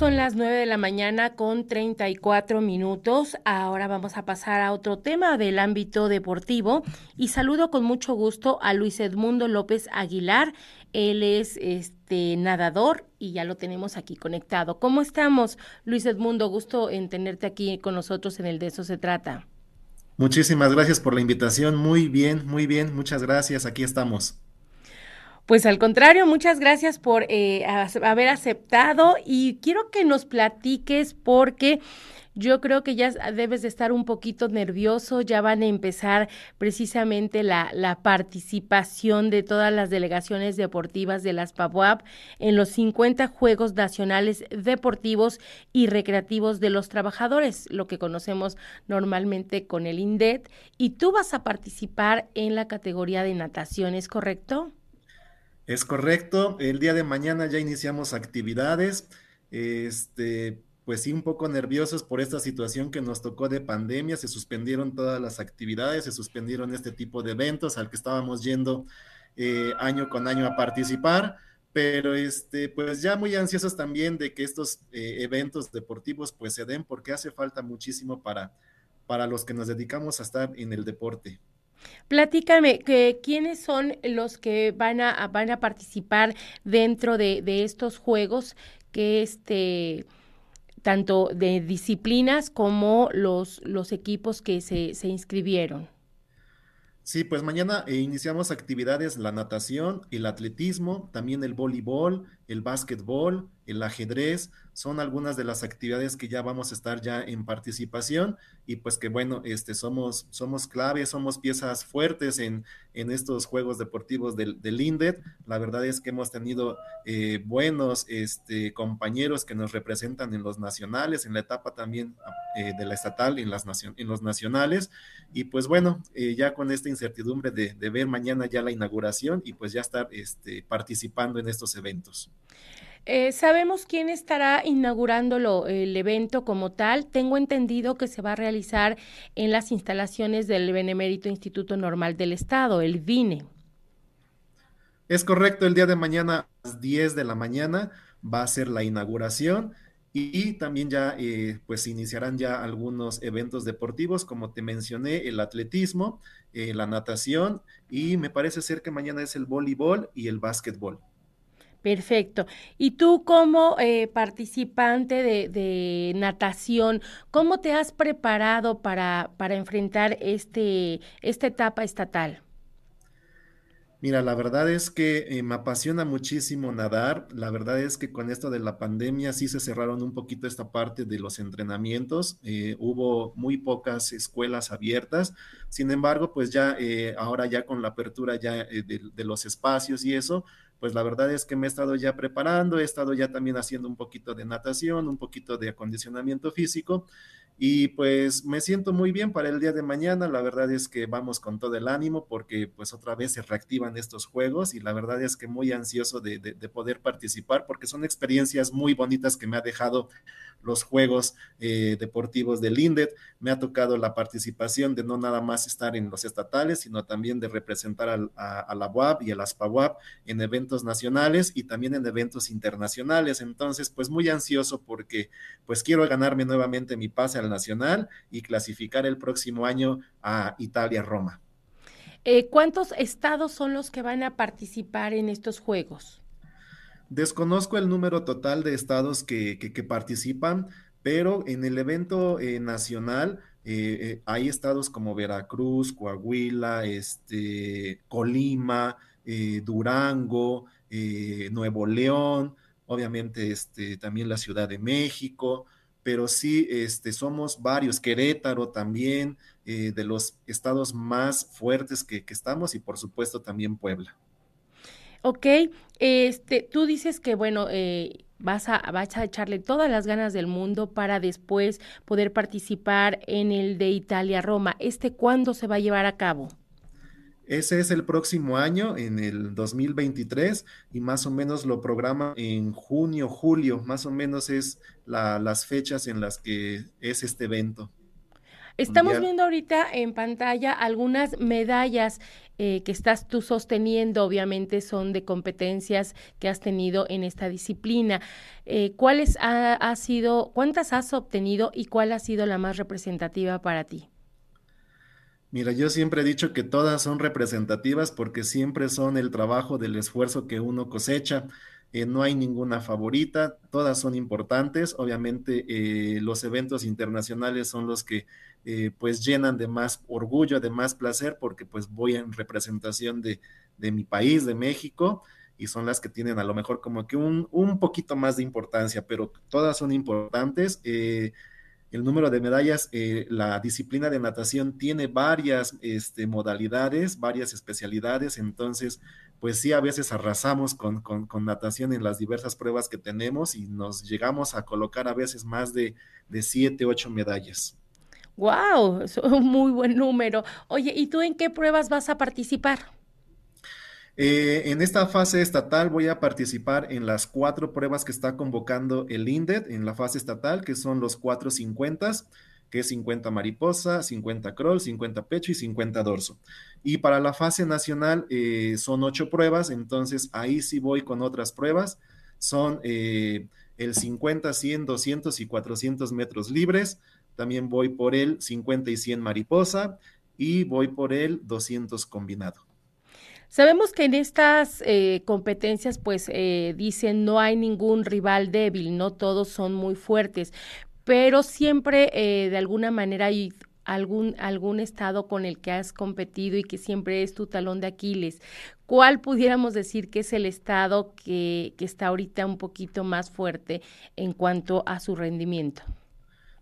Son las 9 de la mañana con 34 minutos. Ahora vamos a pasar a otro tema del ámbito deportivo y saludo con mucho gusto a Luis Edmundo López Aguilar. Él es este nadador y ya lo tenemos aquí conectado. ¿Cómo estamos, Luis Edmundo? Gusto en tenerte aquí con nosotros en el de eso se trata. Muchísimas gracias por la invitación. Muy bien, muy bien. Muchas gracias. Aquí estamos. Pues al contrario, muchas gracias por eh, haber aceptado y quiero que nos platiques porque yo creo que ya debes de estar un poquito nervioso, ya van a empezar precisamente la, la participación de todas las delegaciones deportivas de las PABUAP en los 50 Juegos Nacionales Deportivos y Recreativos de los Trabajadores, lo que conocemos normalmente con el INDET, y tú vas a participar en la categoría de natación, ¿es correcto? Es correcto, el día de mañana ya iniciamos actividades, este, pues sí, un poco nerviosos por esta situación que nos tocó de pandemia, se suspendieron todas las actividades, se suspendieron este tipo de eventos al que estábamos yendo eh, año con año a participar, pero este, pues ya muy ansiosos también de que estos eh, eventos deportivos pues se den porque hace falta muchísimo para, para los que nos dedicamos a estar en el deporte. Platícame, que, ¿quiénes son los que van a, van a participar dentro de, de estos juegos que este tanto de disciplinas como los, los equipos que se, se inscribieron? Sí, pues mañana eh, iniciamos actividades, la natación, el atletismo, también el voleibol, el básquetbol, el ajedrez, son algunas de las actividades que ya vamos a estar ya en participación y pues que bueno, este, somos, somos clave, somos piezas fuertes en, en estos Juegos Deportivos del, del INDET. La verdad es que hemos tenido eh, buenos este, compañeros que nos representan en los nacionales, en la etapa también eh, de la estatal, en, las en los nacionales. Y pues bueno, eh, ya con esta incertidumbre de, de, ver mañana ya la inauguración y pues ya estar este, participando en estos eventos. Eh, ¿Sabemos quién estará inaugurando el evento como tal? Tengo entendido que se va a realizar en las instalaciones del Benemérito Instituto Normal del Estado, el VINE. Es correcto, el día de mañana a las 10 de la mañana va a ser la inauguración y, también ya eh, pues iniciarán ya algunos eventos deportivos, como te mencioné, el atletismo, eh, la natación y me parece ser que mañana es el voleibol y el básquetbol. Perfecto. Y tú como eh, participante de, de, natación, ¿cómo te has preparado para, para enfrentar este, esta etapa estatal? Mira, la verdad es que eh, me apasiona muchísimo nadar. La verdad es que con esto de la pandemia sí se cerraron un poquito esta parte de los entrenamientos. Eh, hubo muy pocas escuelas abiertas. Sin embargo, pues ya eh, ahora ya con la apertura ya de, los espacios y eso, pues la verdad es que me he estado ya preparando, he estado ya también haciendo un poquito de natación, un poquito de acondicionamiento físico y pues me siento muy bien para el día de mañana. La verdad es que vamos con todo el ánimo porque pues otra vez se reactivan estos juegos y la verdad es que muy ansioso de, de, de poder participar porque son experiencias muy bonitas que me ha dejado los Juegos eh, Deportivos del INDET. Me ha tocado la participación de no nada más estar en los estatales, sino también de representar al, a, a, la UAP y a las PAWAP en eventos nacionales y también en eventos internacionales. Entonces, pues muy ansioso porque pues quiero ganarme nuevamente mi pase al nacional y clasificar el próximo año a Italia-Roma. Eh, ¿Cuántos estados son los que van a participar en estos Juegos? Desconozco el número total de estados que, que, que participan, pero en el evento eh, nacional eh, hay estados como Veracruz, Coahuila, este, Colima, Durango, Nuevo León, obviamente este, también la Ciudad de México, pero sí este, somos varios, Querétaro también, de los estados más fuertes que, que estamos y por supuesto también Puebla. Ok, este, tú dices que, bueno, eh, vas, a, vas a echarle todas las ganas del mundo para después poder participar en el de Italia-Roma. ¿Este cuándo se va a llevar a cabo? Ese es el próximo año, en el 2023, y más o menos lo programa en junio, julio, más o menos es las fechas en las que es este evento. Estamos viendo ahorita en pantalla algunas medallas eh, que estás tú sosteniendo, obviamente son de competencias que has tenido en esta disciplina. Eh, ¿Cuáles ha sido, cuántas has obtenido y cuál ha sido la más representativa para ti? Mira, yo siempre he dicho que todas son representativas porque siempre son el trabajo del esfuerzo que uno cosecha. Eh, no hay ninguna favorita, todas son importantes. Obviamente eh, los eventos internacionales son los que eh, pues llenan de más orgullo, de más placer, porque pues voy en representación de, de, mi país, de México, y son las que tienen a lo mejor como que un, un poquito más de importancia, pero todas son importantes el número de medallas, eh, la disciplina de natación tiene varias este, modalidades, varias especialidades, entonces, pues sí, a veces arrasamos con, natación en las diversas pruebas que tenemos y nos llegamos a colocar a veces más de, de siete, ocho medallas. ¡Wow! Es un muy buen número. Oye, ¿y tú en qué pruebas vas a participar? Eh, en esta fase estatal voy a participar en las cuatro pruebas que está convocando el INDET en la fase estatal, que son los cuatro 50, que es 50 mariposa, 50 crawl, 50 pecho y 50 dorso. Y para la fase nacional eh, son ocho pruebas, entonces ahí sí voy con otras pruebas. Son eh, el 50, 100, 200 y 400 metros libres. También voy por el 50 y 100 mariposa y voy por el 200 combinado. Sabemos que en estas eh, competencias, pues eh, dicen no hay ningún rival débil, no todos son muy fuertes, pero siempre eh, de alguna manera hay algún, algún estado con el que has competido y que siempre es tu talón de Aquiles. ¿Cuál pudiéramos decir que es el estado que, que está ahorita un poquito más fuerte en cuanto a su rendimiento?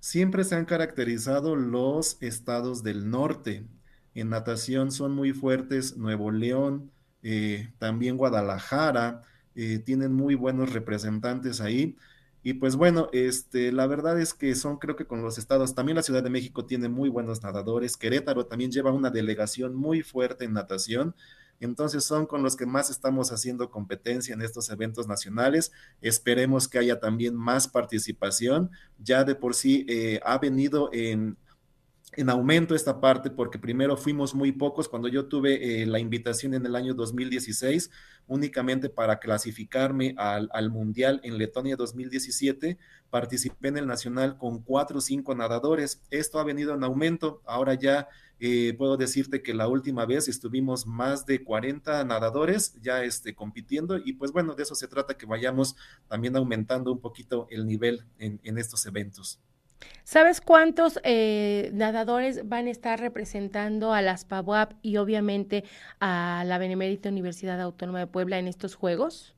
Siempre se han caracterizado los estados del norte, en natación son muy fuertes Nuevo León, eh, también Guadalajara, eh, tienen muy buenos representantes ahí. Y pues bueno, este, la verdad es que son creo que con los estados, también la Ciudad de México tiene muy buenos nadadores, Querétaro también lleva una delegación muy fuerte en natación, entonces son con los que más estamos haciendo competencia en estos eventos nacionales. Esperemos que haya también más participación. Ya de por sí eh, ha venido en en aumento esta parte porque primero fuimos muy pocos. Cuando yo tuve eh, la invitación en el año 2016, únicamente para clasificarme al, Mundial en Letonia 2017, participé en el Nacional con cuatro o cinco nadadores. Esto ha venido en aumento. Ahora ya eh, puedo decirte que la última vez estuvimos más de 40 nadadores ya este, compitiendo y pues bueno, de eso se trata, que vayamos también aumentando un poquito el nivel en estos eventos. ¿Sabes cuántos eh, nadadores van a estar representando a las PABUAP y obviamente a la Benemérita Universidad Autónoma de Puebla en estos Juegos?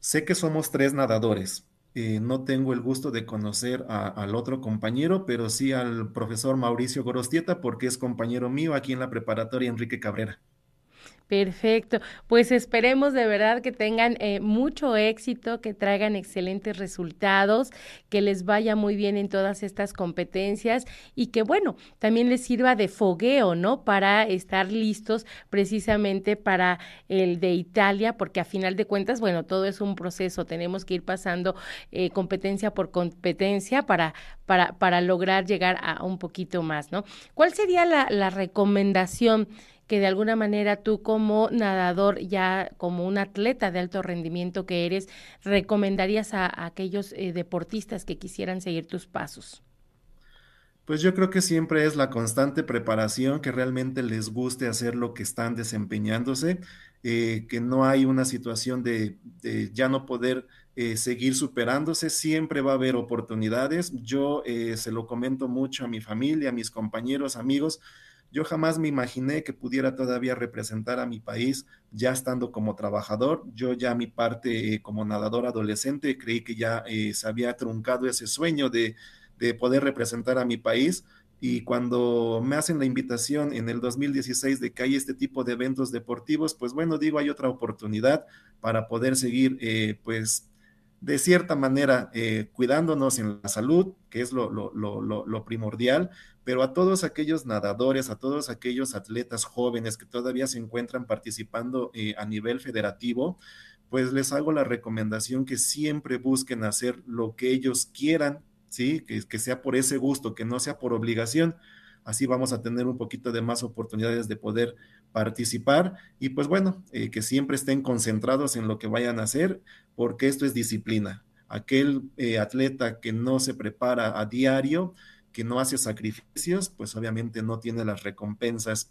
Sé que somos tres nadadores. Eh, no tengo el gusto de conocer al otro compañero, pero sí al profesor Mauricio Gorostieta porque es compañero mío aquí en la preparatoria Enrique Cabrera. Perfecto, pues esperemos de verdad que tengan eh, mucho éxito, que traigan excelentes resultados, que les vaya muy bien en todas estas competencias y que bueno, también les sirva de fogueo, ¿no? Para estar listos precisamente para el de Italia, porque a final de cuentas, bueno, todo es un proceso, tenemos que ir pasando eh, competencia por competencia para, para, para lograr llegar a un poquito más, ¿no? ¿Cuál sería la, la recomendación? Que de alguna manera tú como nadador, ya como un atleta de alto rendimiento que eres, recomendarías a, aquellos eh, deportistas que quisieran seguir tus pasos? Pues yo creo que siempre es la constante preparación, que realmente les guste hacer lo que están desempeñándose, eh, que no hay una situación de, ya no poder eh, seguir superándose, siempre va a haber oportunidades. Yo se lo comento mucho a mi familia, a mis compañeros, amigos, yo jamás me imaginé que pudiera todavía representar a mi país ya estando como trabajador. Yo ya mi parte eh, como nadador adolescente creí que ya eh, se había truncado ese sueño de, de poder representar a mi país. Y cuando me hacen la invitación en el 2016 de que hay este tipo de eventos deportivos, pues bueno, digo, hay otra oportunidad para poder seguir, eh, pues, de cierta manera, cuidándonos en la salud, que es lo, lo, lo, lo primordial, pero a todos aquellos nadadores, a todos aquellos atletas jóvenes que todavía se encuentran participando eh, a nivel federativo, pues les hago la recomendación que siempre busquen hacer lo que ellos quieran, ¿sí? Que, sea por ese gusto, que no sea por obligación. Así vamos a tener un poquito de más oportunidades de poder participar y pues bueno, eh, que siempre estén concentrados en lo que vayan a hacer, porque esto es disciplina. Aquel eh, atleta que no se prepara a diario, que no hace sacrificios, pues obviamente no tiene las recompensas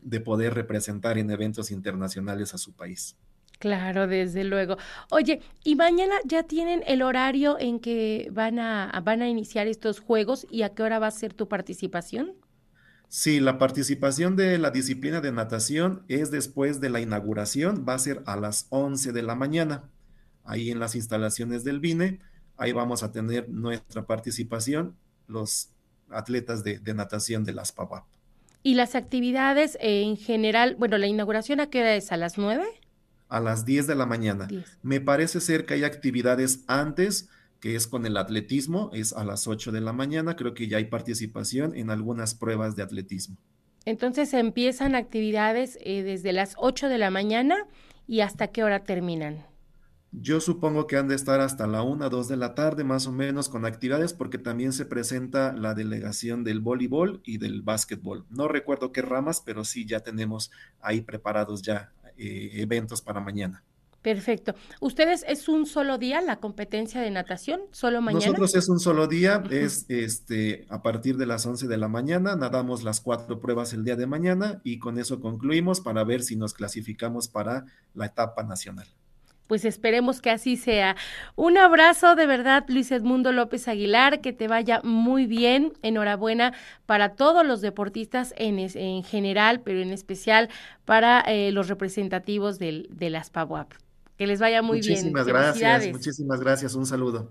de poder representar en eventos internacionales a su país. Claro, desde luego. Oye, ¿y mañana ya tienen el horario en que van a, van a iniciar estos juegos y a qué hora va a ser tu participación? Sí, la participación de la disciplina de natación es después de la inauguración, va a ser a las 11 de la mañana, ahí en las instalaciones del BINE. Ahí vamos a tener nuestra participación, los atletas de, natación de las PAWAP. ¿Y las actividades en general, bueno, la inauguración a qué hora es? ¿A las 9? A las 10 de la mañana. Me parece ser que hay actividades antes, que es con el atletismo, es a las 8 de la mañana. Creo que ya hay participación en algunas pruebas de atletismo. Entonces empiezan actividades eh, desde las 8 de la mañana y hasta qué hora terminan. Yo supongo que han de estar hasta la 1, 2 de la tarde más o menos con actividades porque también se presenta la delegación del voleibol y del básquetbol. No recuerdo qué ramas, pero sí ya tenemos ahí preparados ya eh, eventos para mañana. Perfecto. ¿Ustedes es un solo día la competencia de natación? ¿Solo mañana? Nosotros es un solo día, es este a partir de las 11 de la mañana, nadamos las cuatro pruebas el día de mañana y con eso concluimos para ver si nos clasificamos para la etapa nacional. Pues esperemos que así sea. Un abrazo de verdad, Luis Edmundo López Aguilar, que te vaya muy bien. Enhorabuena para todos los deportistas en, en general, pero en especial para eh, los representativos del, de las PAWAP. Que les vaya muy bien. Muchísimas gracias, muchísimas gracias. Un saludo.